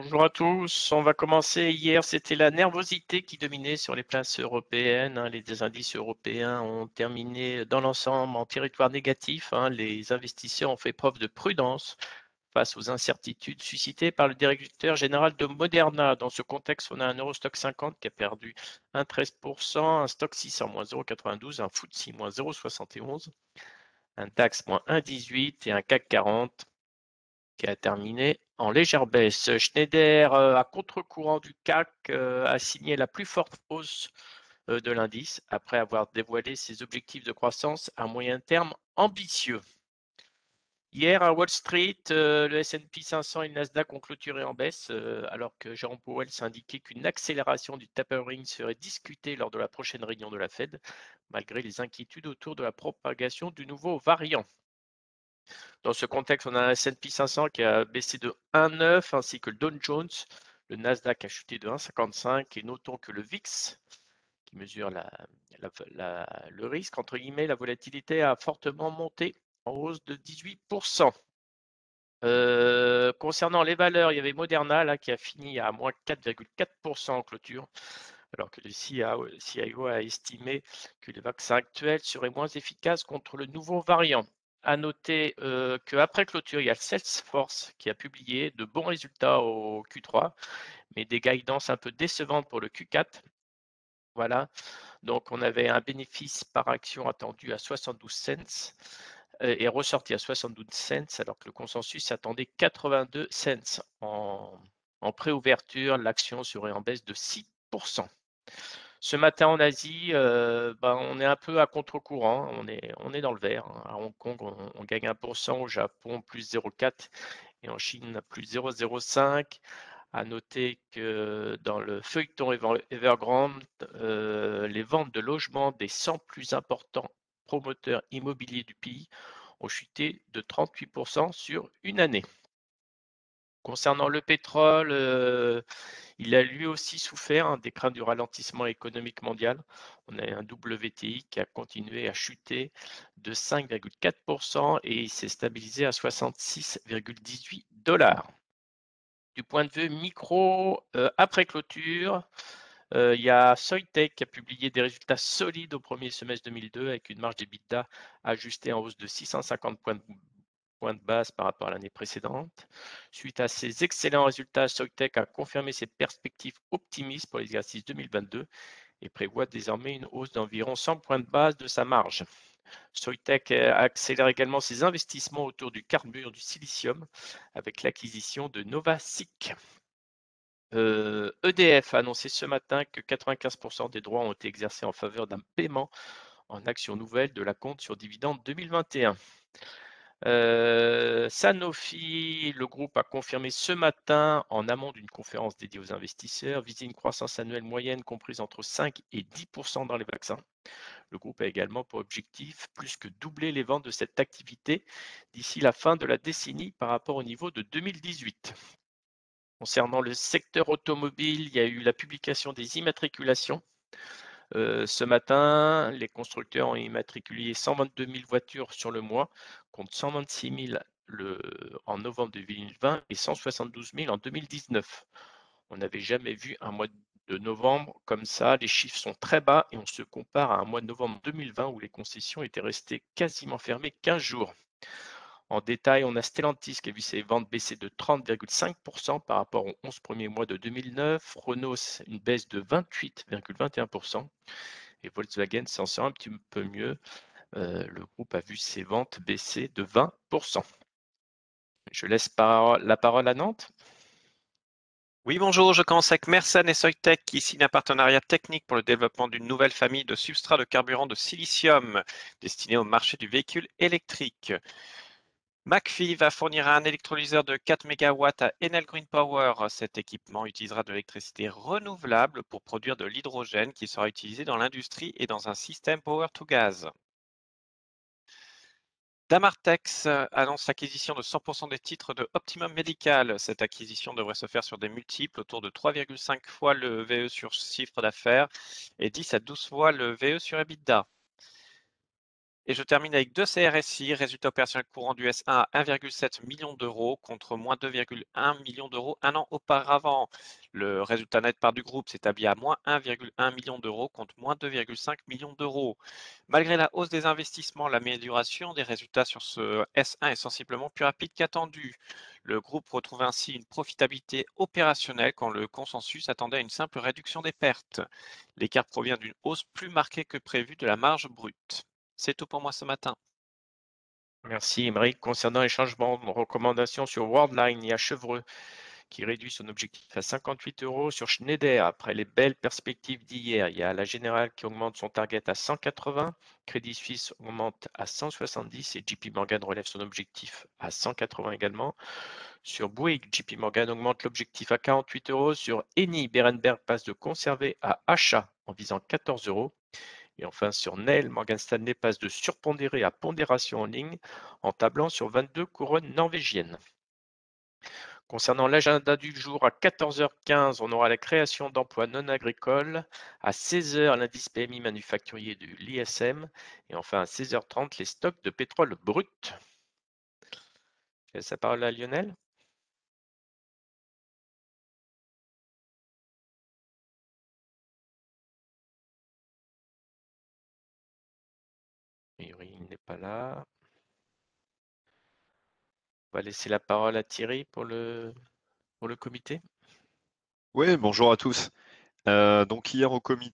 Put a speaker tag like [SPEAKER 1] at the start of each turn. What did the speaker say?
[SPEAKER 1] Bonjour à tous. On va commencer. Hier, c'était la nervosité qui dominait sur les places européennes. Hein. Les indices européens ont terminé dans l'ensemble en territoire négatif. Hein. Les investisseurs ont fait preuve de prudence face aux incertitudes suscitées par le directeur général de Moderna. Dans ce contexte, on a un Eurostock 50 qui a perdu 1,13%, un Stock 600 moins 0,92, un FTSE moins 0,71, un DAX moins 1,18 et un CAC 40 qui a terminé en légère baisse. Schneider, euh, à contre-courant du CAC, euh, a signé la plus forte hausse euh, de l'indice après avoir dévoilé ses objectifs de croissance à moyen terme ambitieux. Hier à Wall Street, le S&P 500 et le Nasdaq ont clôturé en baisse, alors que Jérôme Powell s'indiquait qu'une accélération du tapering serait discutée lors de la prochaine réunion de la Fed, malgré les inquiétudes autour de la propagation du nouveau variant. Dans ce contexte, on a un S&P 500 qui a baissé de 1,9 ainsi que le Dow Jones. Le Nasdaq a chuté de 1,55 et notons que le VIX, qui mesure le risque, entre guillemets, la volatilité a fortement monté en hausse de 18%. Euh, concernant les valeurs, il y avait Moderna là, qui a fini à moins 4,4% en clôture, alors que le CIO a estimé que les vaccins actuels seraient moins efficaces contre le nouveau variant à noter qu'après clôture, il y a Salesforce qui a publié de bons résultats au Q3, mais des guidances un peu décevantes pour le Q4. Voilà. Donc, on avait un bénéfice par action attendu à 72 cents et ressorti à 72 cents, alors que le consensus attendait 82 cents. En, en préouverture, l'action serait en baisse de 6%. Ce matin en Asie, euh, ben, on est un peu à contre-courant, on est, on est dans le vert. Hein. À Hong Kong, on, gagne 1%, au Japon, plus 0,4% et en Chine, plus 0,05%. À noter que dans le feuilleton Evergrande, euh, les ventes de logements des 100 plus importants promoteurs immobiliers du pays ont chuté de 38% sur une année. Concernant le pétrole, euh, il a lui aussi souffert hein, des craintes du ralentissement économique mondial. On a un WTI qui a continué à chuter de 5,4% et il s'est stabilisé à 66,18 dollars. Du point de vue micro, euh, après clôture, euh, il y a Soitec qui a publié des résultats solides au premier semestre 2002 avec une marge d'EBITDA ajustée en hausse de 650 points de point de base par rapport à l'année précédente. Suite à ces excellents résultats, Soitec a confirmé ses perspectives optimistes pour l'exercice 2022 et prévoit désormais une hausse d'environ 100 points de base de sa marge. Soitec accélère également ses investissements autour du carbure du silicium avec l'acquisition de Novasic. EDF euh, e a annoncé ce matin que 95% des droits ont été exercés en faveur d'un paiement en actions nouvelles de la compte sur dividende 2021. Euh, Sanofi, le groupe a confirmé ce matin, en amont d'une conférence dédiée aux investisseurs, viser une croissance annuelle moyenne comprise entre 5 et 10% dans les vaccins. Le groupe a également pour objectif plus que doubler les ventes de cette activité d'ici la fin de la décennie par rapport au niveau de 2018. Concernant le secteur automobile, il y a eu la publication des immatriculations euh, ce matin, les constructeurs ont immatriculé 122 000 voitures sur le mois, contre 126 000 le, en novembre 2020 et 172 000 en 2019. On n'avait jamais vu un mois de novembre comme ça. Les chiffres sont très bas et on se compare à un mois de novembre 2020 où les concessions étaient restées quasiment fermées 15 jours. En détail, on a Stellantis qui a vu ses ventes baisser de 30,5% par rapport aux 11 premiers mois de 2009. Renault, une baisse de 28,21%. Et Volkswagen s'en sort un petit peu mieux. Euh, le groupe a vu ses ventes baisser de 20%. Je laisse la parole à Nantes.
[SPEAKER 2] Oui, bonjour, je commence avec Mersen et Soitec qui signent un partenariat technique pour le développement d'une nouvelle famille de substrats de carburant de silicium destinés au marché du véhicule électrique. McPhee va fournir un électrolyseur de 4 MW à Enel Green Power. Cet équipement utilisera de l'électricité renouvelable pour produire de l'hydrogène qui sera utilisé dans l'industrie et dans un système Power to Gas. Damartex annonce l'acquisition de 100% des titres de Optimum Medical. Cette acquisition devrait se faire sur des multiples autour de 3,5 fois le VE sur chiffre d'affaires et 10 à 12 fois le VE sur EBITDA. Et je termine avec deux CRSI, résultat opérationnel courant du S1 à 1,7 million d'euros contre moins 2,1 million d'euros un an auparavant. Le résultat net part du groupe s'établit à moins 1,1 million d'euros contre moins 2,5 millions d'euros. Malgré la hausse des investissements, l'amélioration des résultats sur ce S1 est sensiblement plus rapide qu'attendu. Le groupe retrouve ainsi une profitabilité opérationnelle quand le consensus attendait une simple réduction des pertes. L'écart provient d'une hausse plus marquée que prévue de la marge brute. C'est tout pour moi ce matin.
[SPEAKER 1] Merci, Émeric. Concernant les changements de recommandations sur Worldline, il y a Chevreux qui réduit son objectif à 58 euros. Sur Schneider, après les belles perspectives d'hier, il y a la Générale qui augmente son target à 180, Crédit Suisse augmente à 170 et JP Morgan relève son objectif à 180 également. Sur Bouygues, JP Morgan augmente l'objectif à 48 euros. Sur Eni, Berenberg passe de conserver à achat en visant 14 euros. Et enfin, sur Nel, Morgan Stanley passe de surpondéré à pondération en ligne en tablant sur 22 couronnes norvégiennes. Concernant l'agenda du jour, à 14h15, on aura la création d'emplois non agricoles. À 16h, l'indice PMI manufacturier de l'ISM. Et enfin, à 16h30, les stocks de pétrole brut. Je laisse la parole à Lionel? Pas. On va laisser la parole à Thierry pour le, pour le comité.
[SPEAKER 3] Oui, bonjour à tous. Euh, donc hier au comité,